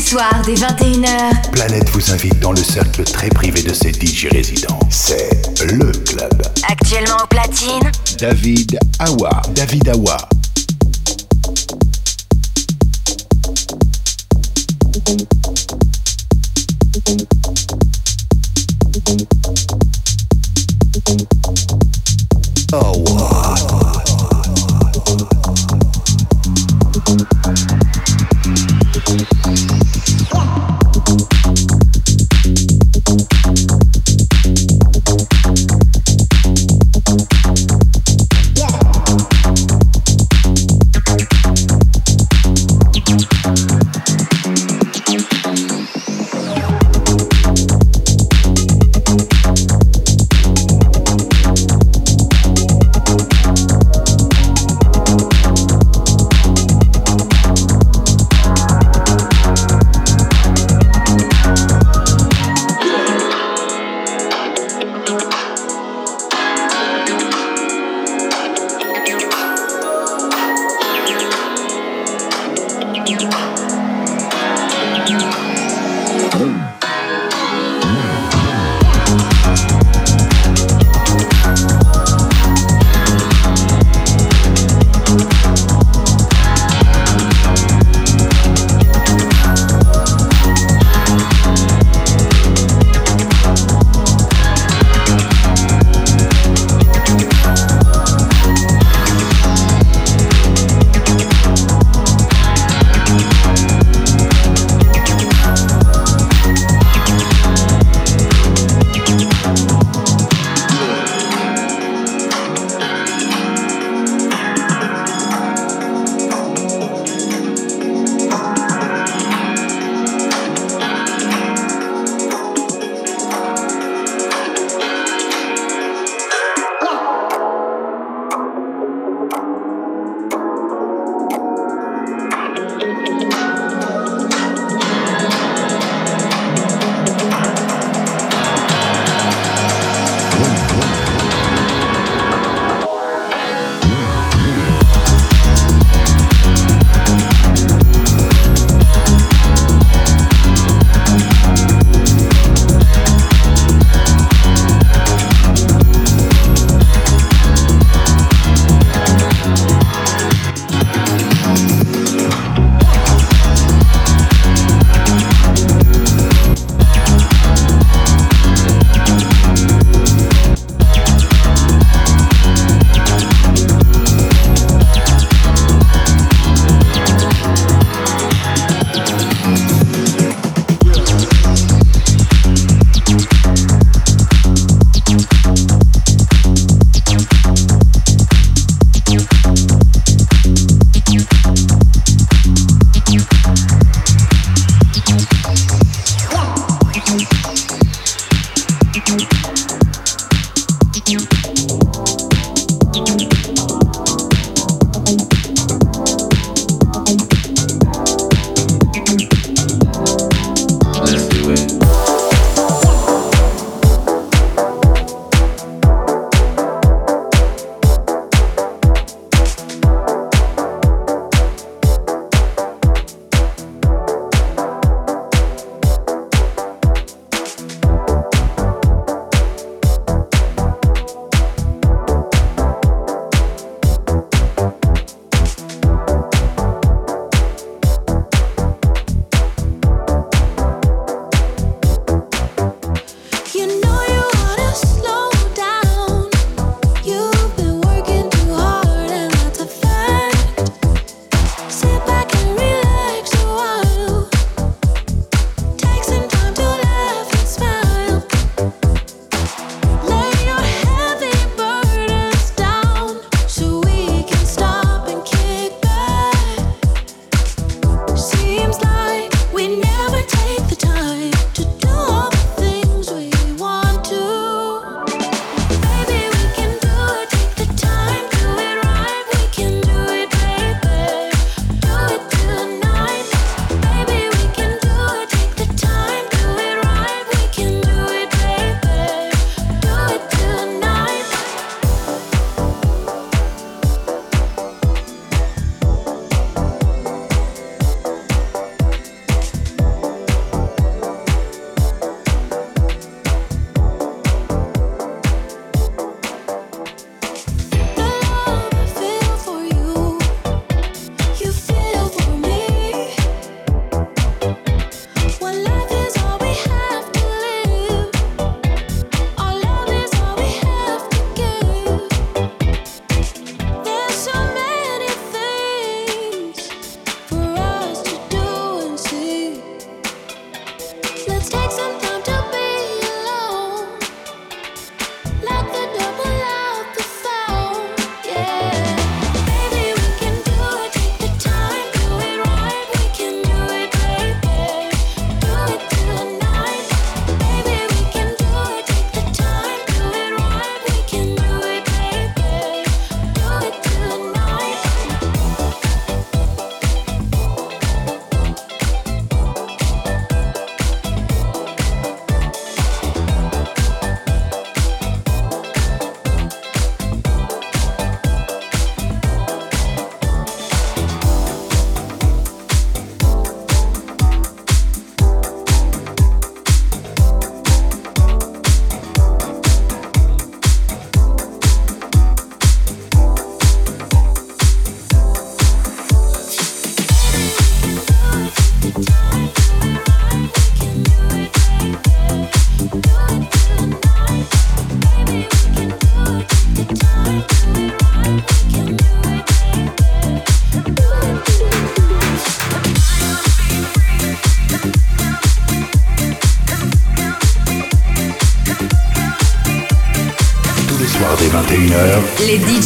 Soir dès 21h. Planète vous invite dans le cercle très privé de ses DJ résidents. C'est le club. Actuellement au platine. David Awa. David Awa.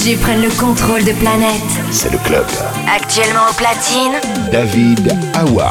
DJ prennent le contrôle de planète. C'est le club. Actuellement au platine. David Awa.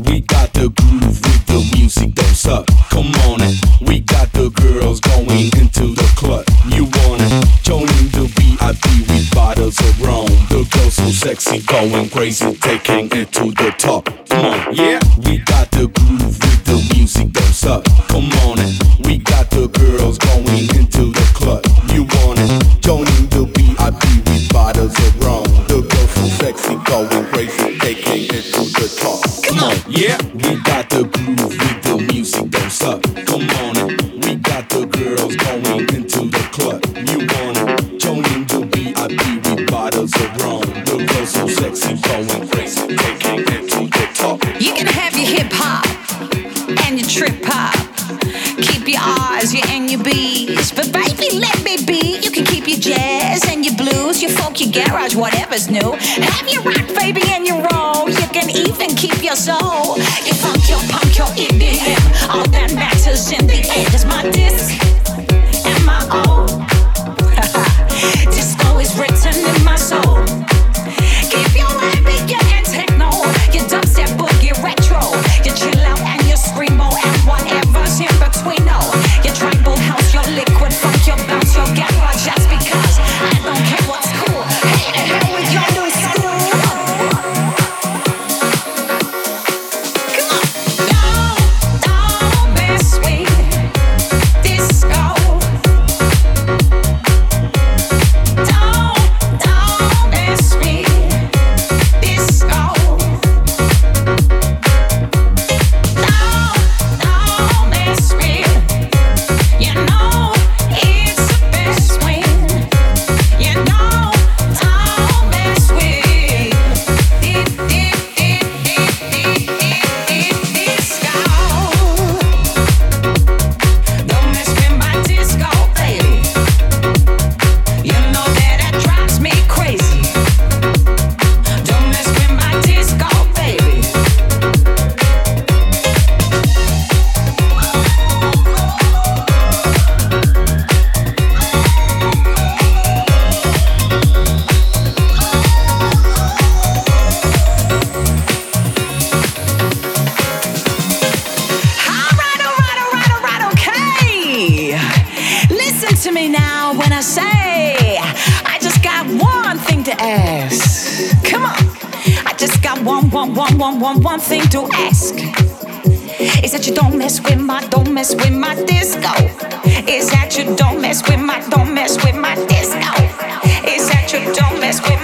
We got the groove with the music, don't suck. Come on it. We got the girls going into the club. You want it? Joining the VIP with bottles of rum. The girls so sexy, going crazy, taking it to the top. Come on, yeah. We got the groove with the music, don't suck. Come on it. We got the girls going into the club. You want it? Joining the VIP with bottles of rum. The girls so sexy, going crazy, taking it to the top. On. Yeah, we got the groove with the music, don't suck. Come on, it. we got the girls going into the club. You want it? Joining the VIP with bottles of rum. The girls so sexy, going crazy, taking it to the top. You can have your hip hop and your trip hop. Keep your R's, your and your B's. But baby, let me be. You can keep your jazz and your blues, your folk, your garage, whatever's new. Have your say. I just got one thing to ask. Come on. I just got one, one, one, one, one, one thing to ask. Is that you don't mess with my, don't mess with my disco. Is that you don't mess with my, don't mess with my disco. Is that you don't mess with my.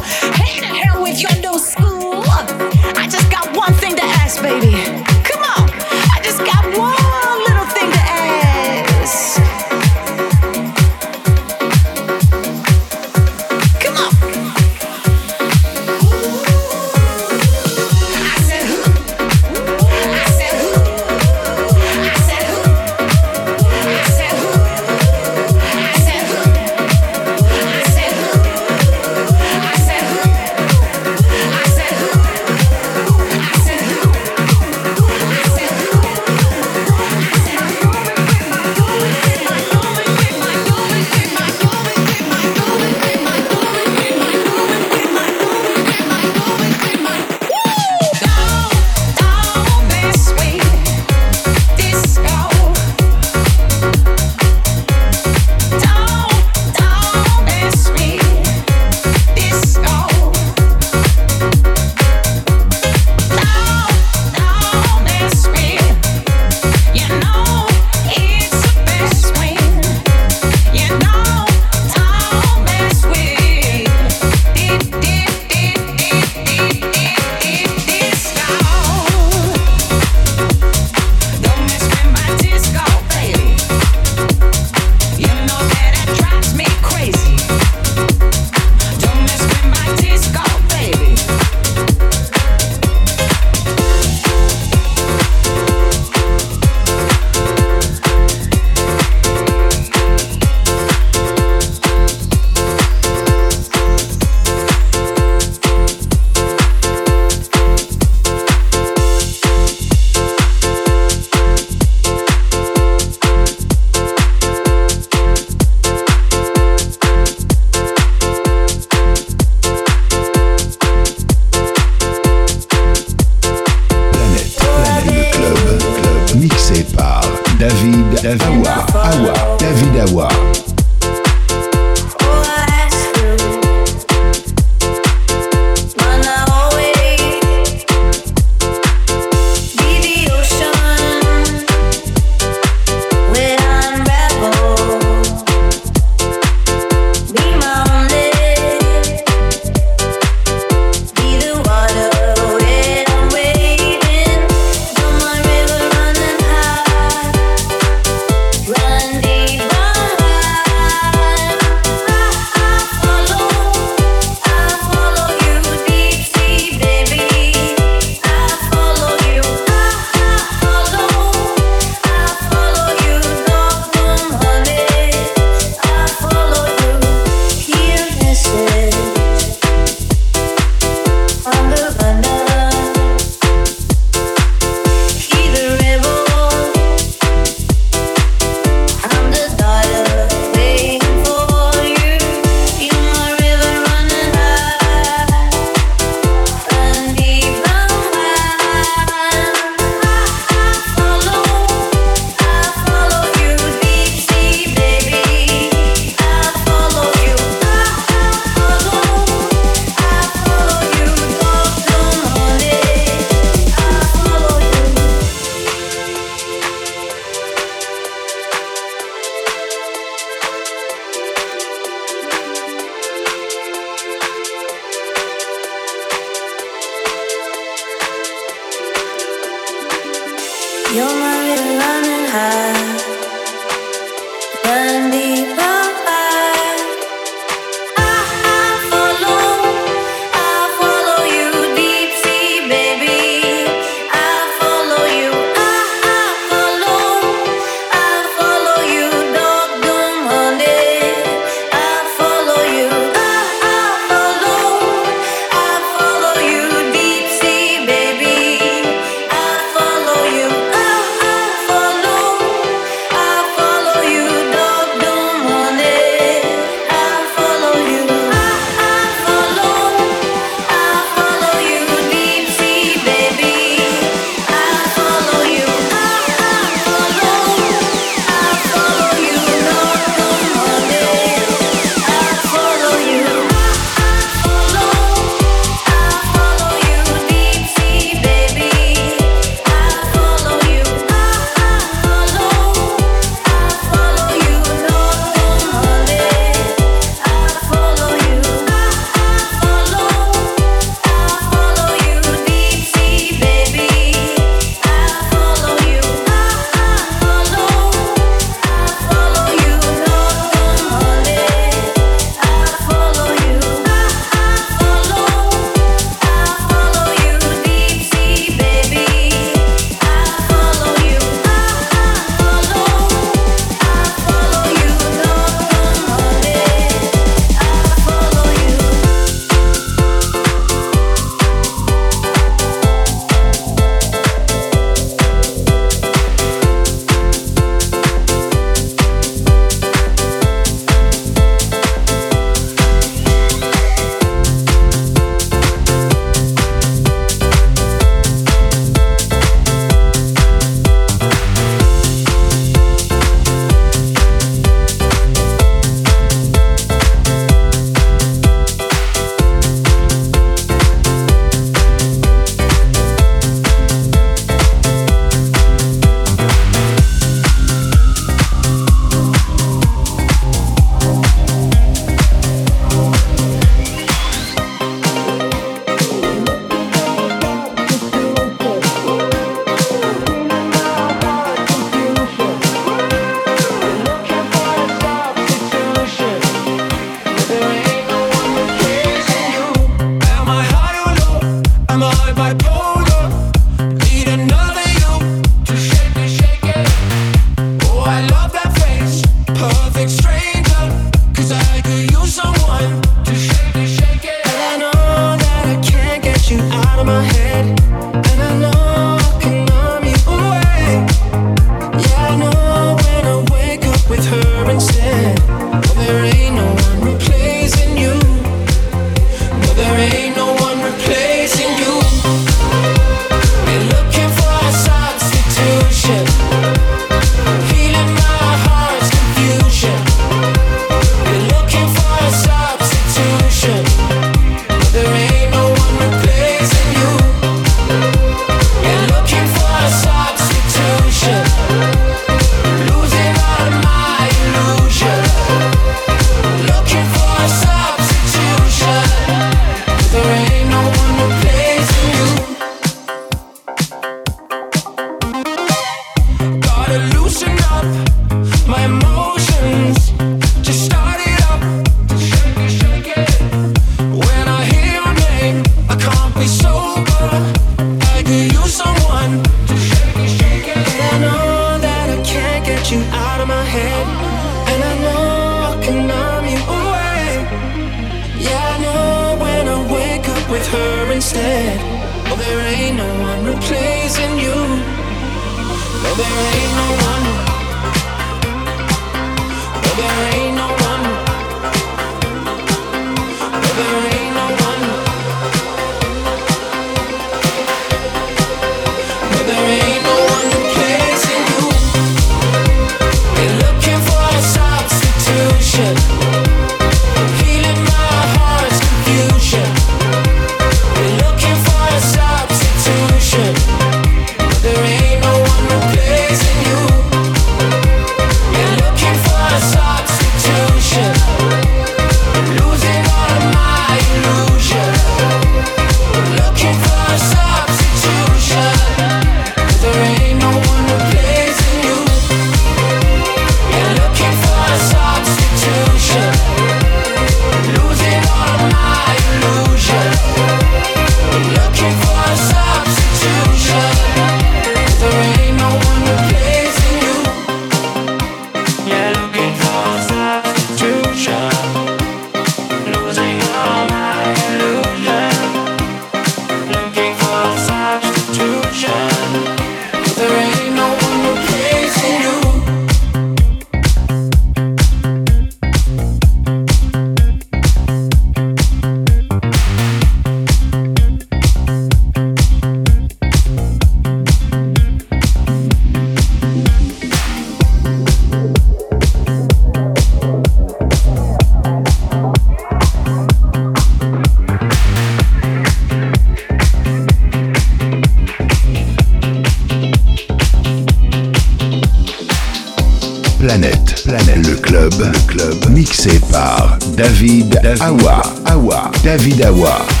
David Awa, Awa, David Awa.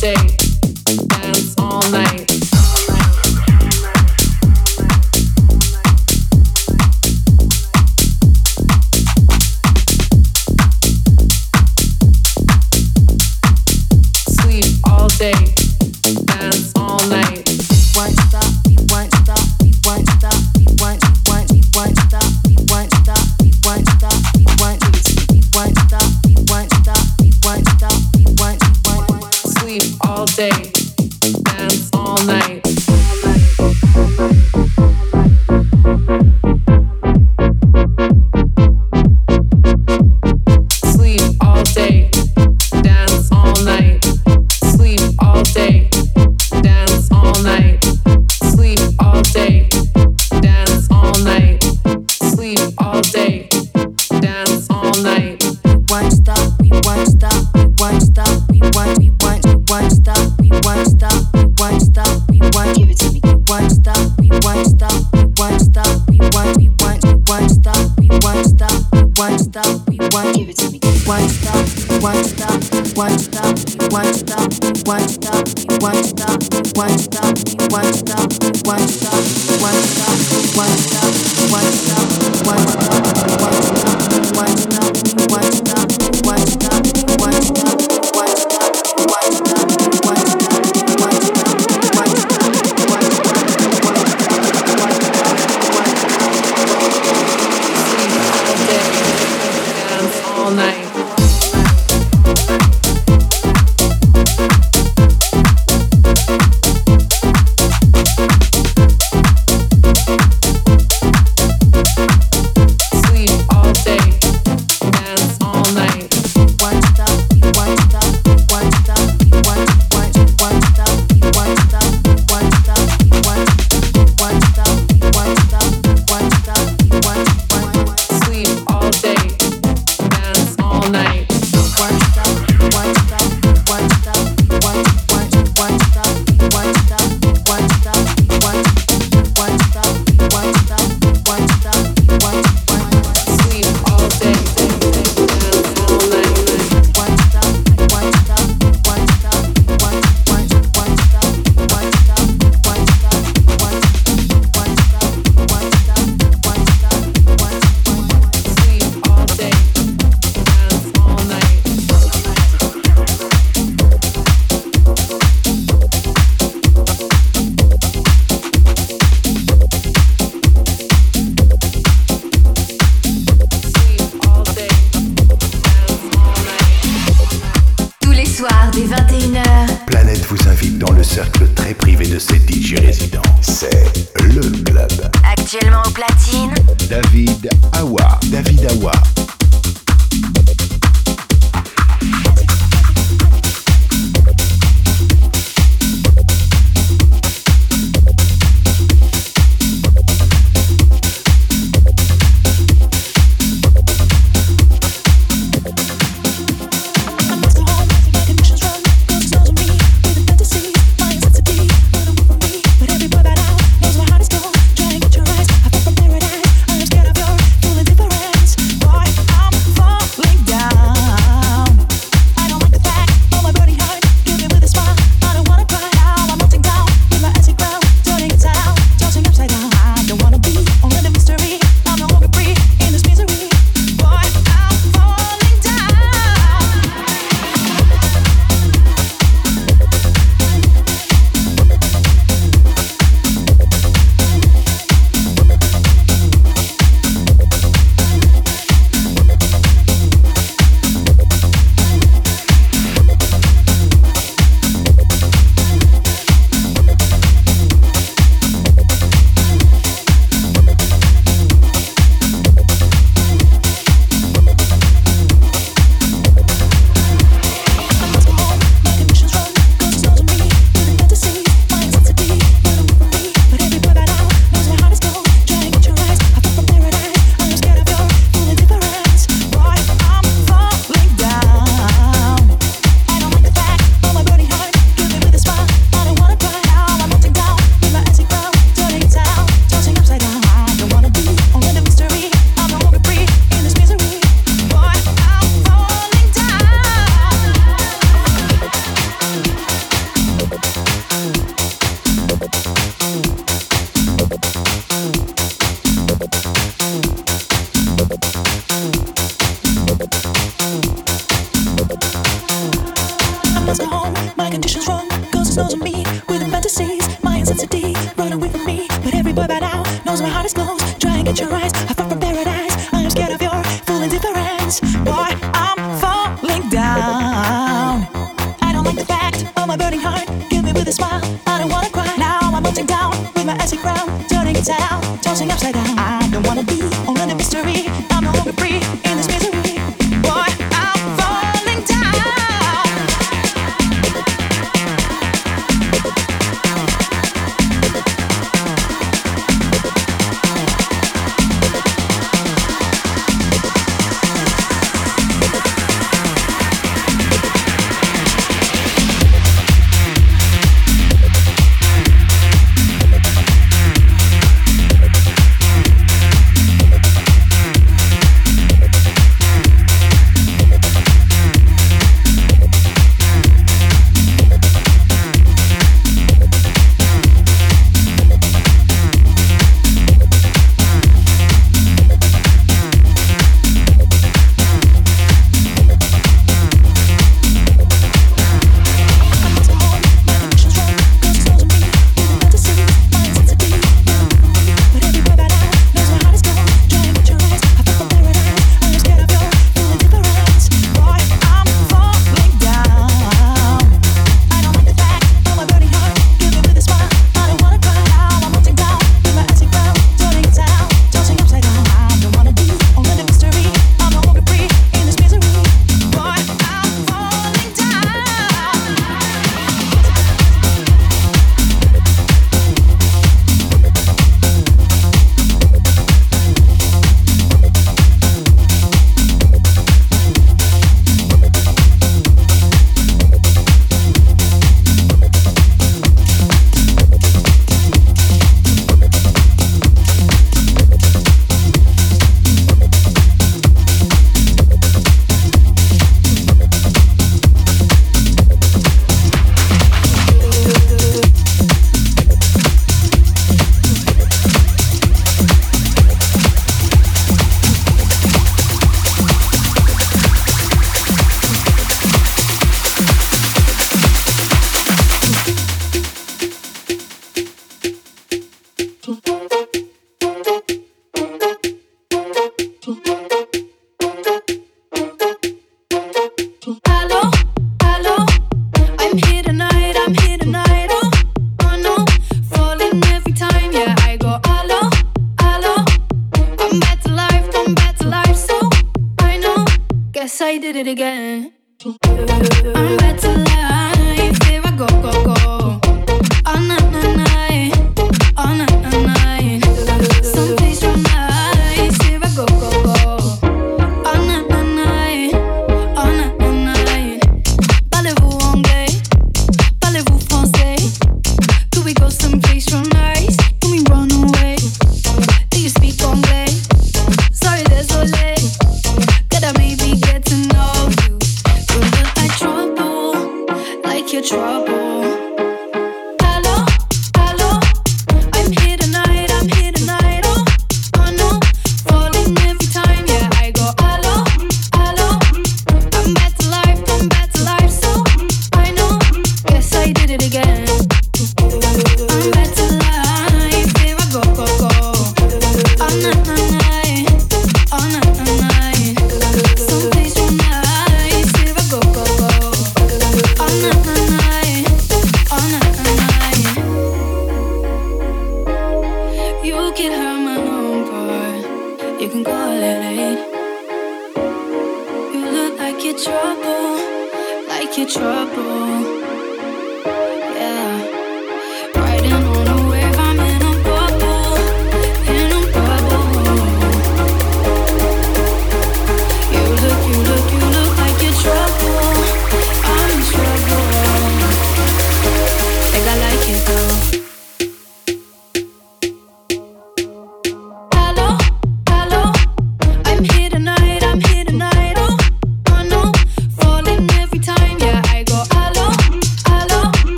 day.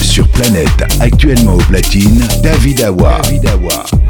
Sur Planète, actuellement au platine, David Awa. David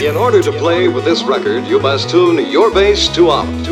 In order to play with this record, you must tune your bass to up.